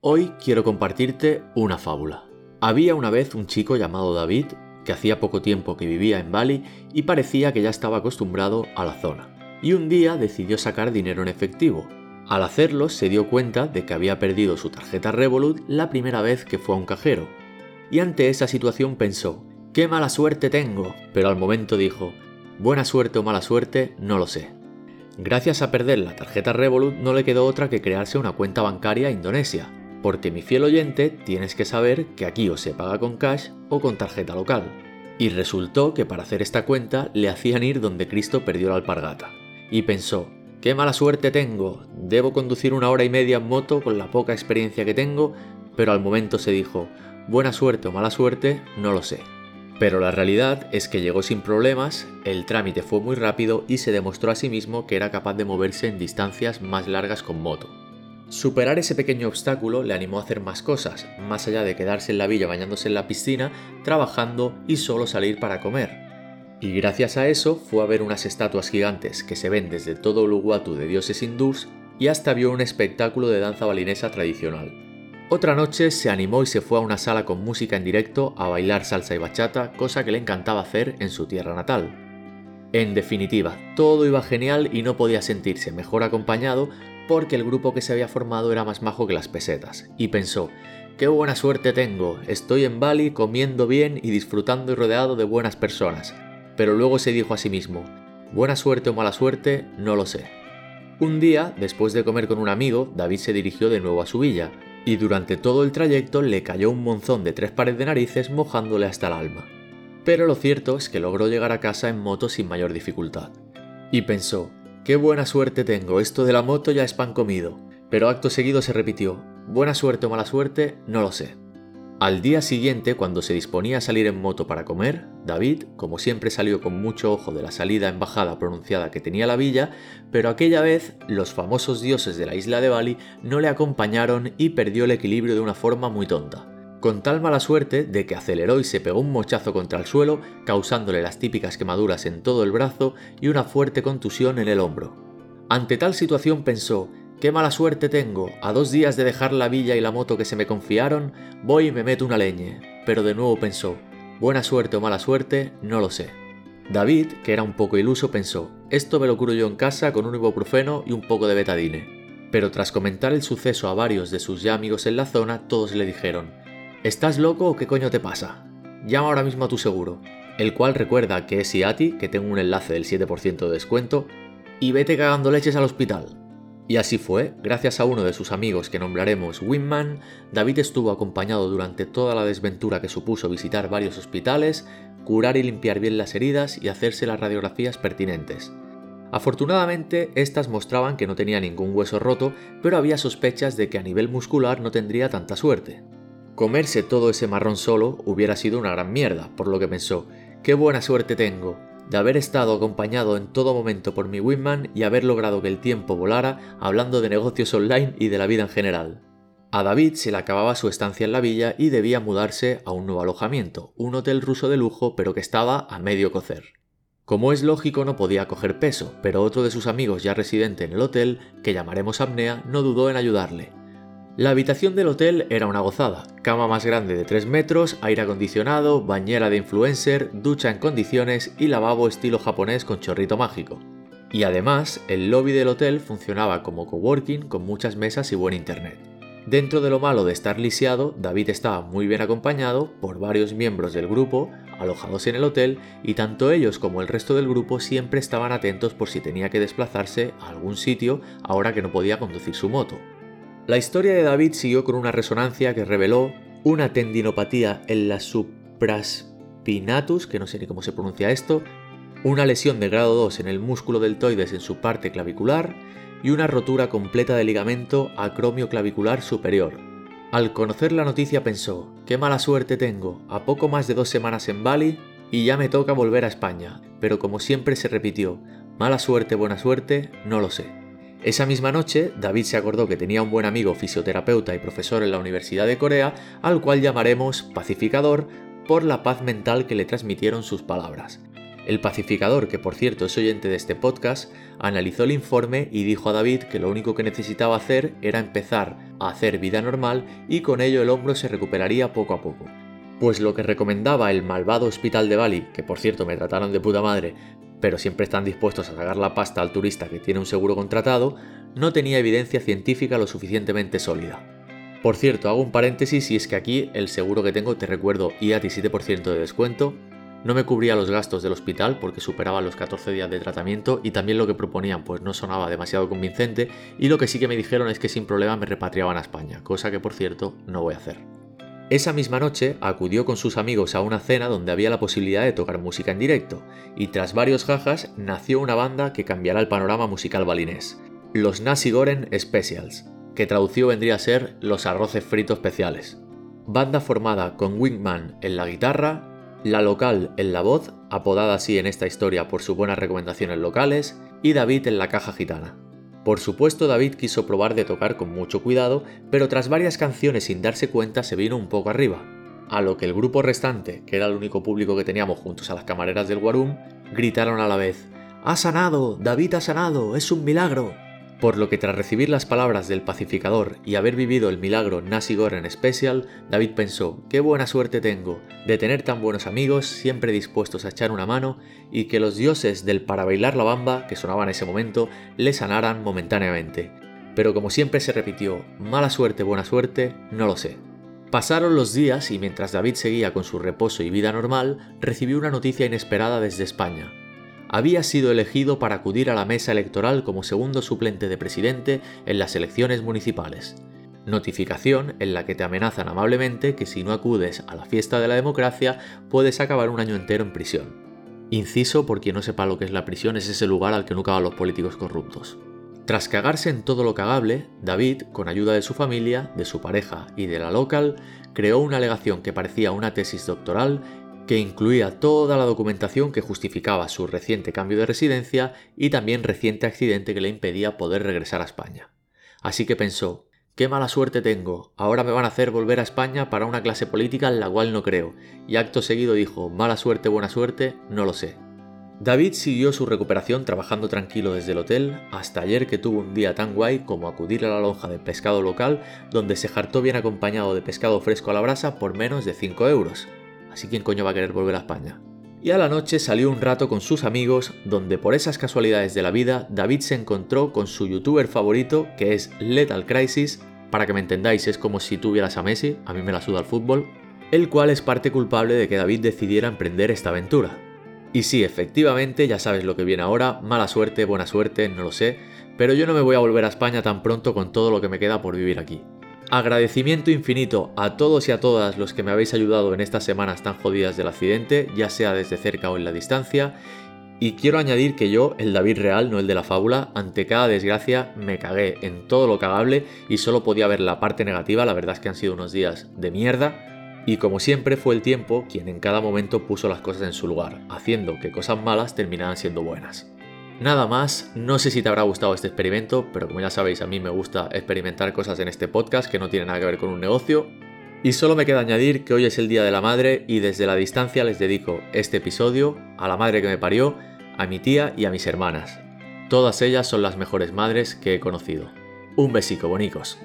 Hoy quiero compartirte una fábula. Había una vez un chico llamado David que hacía poco tiempo que vivía en Bali y parecía que ya estaba acostumbrado a la zona. Y un día decidió sacar dinero en efectivo. Al hacerlo se dio cuenta de que había perdido su tarjeta Revolut la primera vez que fue a un cajero. Y ante esa situación pensó, ¡qué mala suerte tengo! Pero al momento dijo, buena suerte o mala suerte, no lo sé. Gracias a perder la tarjeta Revolut no le quedó otra que crearse una cuenta bancaria indonesia, porque mi fiel oyente tienes que saber que aquí o se paga con cash o con tarjeta local. Y resultó que para hacer esta cuenta le hacían ir donde Cristo perdió la alpargata. Y pensó, qué mala suerte tengo, debo conducir una hora y media en moto con la poca experiencia que tengo, pero al momento se dijo, buena suerte o mala suerte, no lo sé. Pero la realidad es que llegó sin problemas, el trámite fue muy rápido y se demostró a sí mismo que era capaz de moverse en distancias más largas con moto. Superar ese pequeño obstáculo le animó a hacer más cosas, más allá de quedarse en la villa bañándose en la piscina, trabajando y solo salir para comer. Y gracias a eso fue a ver unas estatuas gigantes que se ven desde todo Uluwatu de dioses hindús y hasta vio un espectáculo de danza balinesa tradicional. Otra noche se animó y se fue a una sala con música en directo a bailar salsa y bachata, cosa que le encantaba hacer en su tierra natal. En definitiva, todo iba genial y no podía sentirse mejor acompañado porque el grupo que se había formado era más majo que las pesetas, y pensó, qué buena suerte tengo, estoy en Bali comiendo bien y disfrutando y rodeado de buenas personas. Pero luego se dijo a sí mismo, buena suerte o mala suerte, no lo sé. Un día, después de comer con un amigo, David se dirigió de nuevo a su villa, y durante todo el trayecto le cayó un monzón de tres pares de narices mojándole hasta el alma pero lo cierto es que logró llegar a casa en moto sin mayor dificultad. Y pensó, qué buena suerte tengo, esto de la moto ya es pan comido. Pero acto seguido se repitió, buena suerte o mala suerte, no lo sé. Al día siguiente, cuando se disponía a salir en moto para comer, David, como siempre, salió con mucho ojo de la salida en bajada pronunciada que tenía la villa, pero aquella vez los famosos dioses de la isla de Bali no le acompañaron y perdió el equilibrio de una forma muy tonta con tal mala suerte de que aceleró y se pegó un mochazo contra el suelo, causándole las típicas quemaduras en todo el brazo y una fuerte contusión en el hombro. Ante tal situación pensó, qué mala suerte tengo, a dos días de dejar la villa y la moto que se me confiaron, voy y me meto una leñe. Pero de nuevo pensó, buena suerte o mala suerte, no lo sé. David, que era un poco iluso, pensó, esto me lo curo yo en casa con un ibuprofeno y un poco de betadine. Pero tras comentar el suceso a varios de sus ya amigos en la zona, todos le dijeron, ¿Estás loco o qué coño te pasa? Llama ahora mismo a tu seguro, el cual recuerda que es IATI, que tengo un enlace del 7% de descuento, y vete cagando leches al hospital. Y así fue, gracias a uno de sus amigos que nombraremos Winman, David estuvo acompañado durante toda la desventura que supuso visitar varios hospitales, curar y limpiar bien las heridas y hacerse las radiografías pertinentes. Afortunadamente, estas mostraban que no tenía ningún hueso roto, pero había sospechas de que a nivel muscular no tendría tanta suerte. Comerse todo ese marrón solo hubiera sido una gran mierda, por lo que pensó, qué buena suerte tengo de haber estado acompañado en todo momento por mi Winman y haber logrado que el tiempo volara hablando de negocios online y de la vida en general. A David se le acababa su estancia en la villa y debía mudarse a un nuevo alojamiento, un hotel ruso de lujo pero que estaba a medio cocer. Como es lógico no podía coger peso, pero otro de sus amigos ya residente en el hotel, que llamaremos Apnea, no dudó en ayudarle. La habitación del hotel era una gozada, cama más grande de 3 metros, aire acondicionado, bañera de influencer, ducha en condiciones y lavabo estilo japonés con chorrito mágico. Y además, el lobby del hotel funcionaba como coworking con muchas mesas y buen internet. Dentro de lo malo de estar lisiado, David estaba muy bien acompañado por varios miembros del grupo alojados en el hotel y tanto ellos como el resto del grupo siempre estaban atentos por si tenía que desplazarse a algún sitio ahora que no podía conducir su moto. La historia de David siguió con una resonancia que reveló una tendinopatía en la supraspinatus, que no sé ni cómo se pronuncia esto, una lesión de grado 2 en el músculo deltoides en su parte clavicular y una rotura completa del ligamento acromioclavicular superior. Al conocer la noticia pensó, qué mala suerte tengo, a poco más de dos semanas en Bali y ya me toca volver a España, pero como siempre se repitió, mala suerte, buena suerte, no lo sé. Esa misma noche, David se acordó que tenía un buen amigo fisioterapeuta y profesor en la Universidad de Corea, al cual llamaremos pacificador por la paz mental que le transmitieron sus palabras. El pacificador, que por cierto es oyente de este podcast, analizó el informe y dijo a David que lo único que necesitaba hacer era empezar a hacer vida normal y con ello el hombro se recuperaría poco a poco. Pues lo que recomendaba el malvado hospital de Bali, que por cierto me trataron de puta madre, pero siempre están dispuestos a sacar la pasta al turista que tiene un seguro contratado, no tenía evidencia científica lo suficientemente sólida. Por cierto, hago un paréntesis y es que aquí el seguro que tengo, te recuerdo, IATI 7% de descuento, no me cubría los gastos del hospital porque superaba los 14 días de tratamiento y también lo que proponían pues no sonaba demasiado convincente y lo que sí que me dijeron es que sin problema me repatriaban a España, cosa que por cierto no voy a hacer. Esa misma noche acudió con sus amigos a una cena donde había la posibilidad de tocar música en directo y tras varios jajas nació una banda que cambiará el panorama musical balinés, los Nasi Goren Specials, que traducido vendría a ser los arroces fritos especiales. Banda formada con Wingman en la guitarra, la local en la voz, apodada así en esta historia por sus buenas recomendaciones locales, y David en la caja gitana. Por supuesto David quiso probar de tocar con mucho cuidado, pero tras varias canciones sin darse cuenta se vino un poco arriba, a lo que el grupo restante, que era el único público que teníamos juntos a las camareras del Warum, gritaron a la vez, ¡Ha sanado! ¡David ha sanado! ¡Es un milagro! Por lo que tras recibir las palabras del pacificador y haber vivido el milagro Nasi Goren Special, David pensó, qué buena suerte tengo de tener tan buenos amigos siempre dispuestos a echar una mano y que los dioses del para bailar la bamba, que sonaba en ese momento, le sanaran momentáneamente. Pero como siempre se repitió, mala suerte, buena suerte, no lo sé. Pasaron los días y mientras David seguía con su reposo y vida normal, recibió una noticia inesperada desde España había sido elegido para acudir a la mesa electoral como segundo suplente de presidente en las elecciones municipales. Notificación en la que te amenazan amablemente que si no acudes a la fiesta de la democracia puedes acabar un año entero en prisión. Inciso, por quien no sepa lo que es la prisión, es ese lugar al que nunca van los políticos corruptos. Tras cagarse en todo lo cagable, David, con ayuda de su familia, de su pareja y de la local, creó una alegación que parecía una tesis doctoral que incluía toda la documentación que justificaba su reciente cambio de residencia y también reciente accidente que le impedía poder regresar a España. Así que pensó, qué mala suerte tengo, ahora me van a hacer volver a España para una clase política en la cual no creo, y acto seguido dijo, mala suerte, buena suerte, no lo sé. David siguió su recuperación trabajando tranquilo desde el hotel hasta ayer que tuvo un día tan guay como acudir a la lonja de pescado local donde se jartó bien acompañado de pescado fresco a la brasa por menos de 5 euros así quién coño va a querer volver a España. Y a la noche salió un rato con sus amigos, donde por esas casualidades de la vida, David se encontró con su youtuber favorito, que es Lethal Crisis, para que me entendáis, es como si tuvieras a Messi, a mí me la suda el fútbol, el cual es parte culpable de que David decidiera emprender esta aventura. Y sí, efectivamente, ya sabes lo que viene ahora, mala suerte, buena suerte, no lo sé, pero yo no me voy a volver a España tan pronto con todo lo que me queda por vivir aquí. Agradecimiento infinito a todos y a todas los que me habéis ayudado en estas semanas tan jodidas del accidente, ya sea desde cerca o en la distancia. Y quiero añadir que yo, el David real, no el de la fábula, ante cada desgracia me cagué en todo lo cagable y solo podía ver la parte negativa, la verdad es que han sido unos días de mierda. Y como siempre fue el tiempo quien en cada momento puso las cosas en su lugar, haciendo que cosas malas terminaran siendo buenas. Nada más, no sé si te habrá gustado este experimento, pero como ya sabéis, a mí me gusta experimentar cosas en este podcast que no tienen nada que ver con un negocio. Y solo me queda añadir que hoy es el Día de la Madre y desde la distancia les dedico este episodio a la madre que me parió, a mi tía y a mis hermanas. Todas ellas son las mejores madres que he conocido. Un besico, bonicos.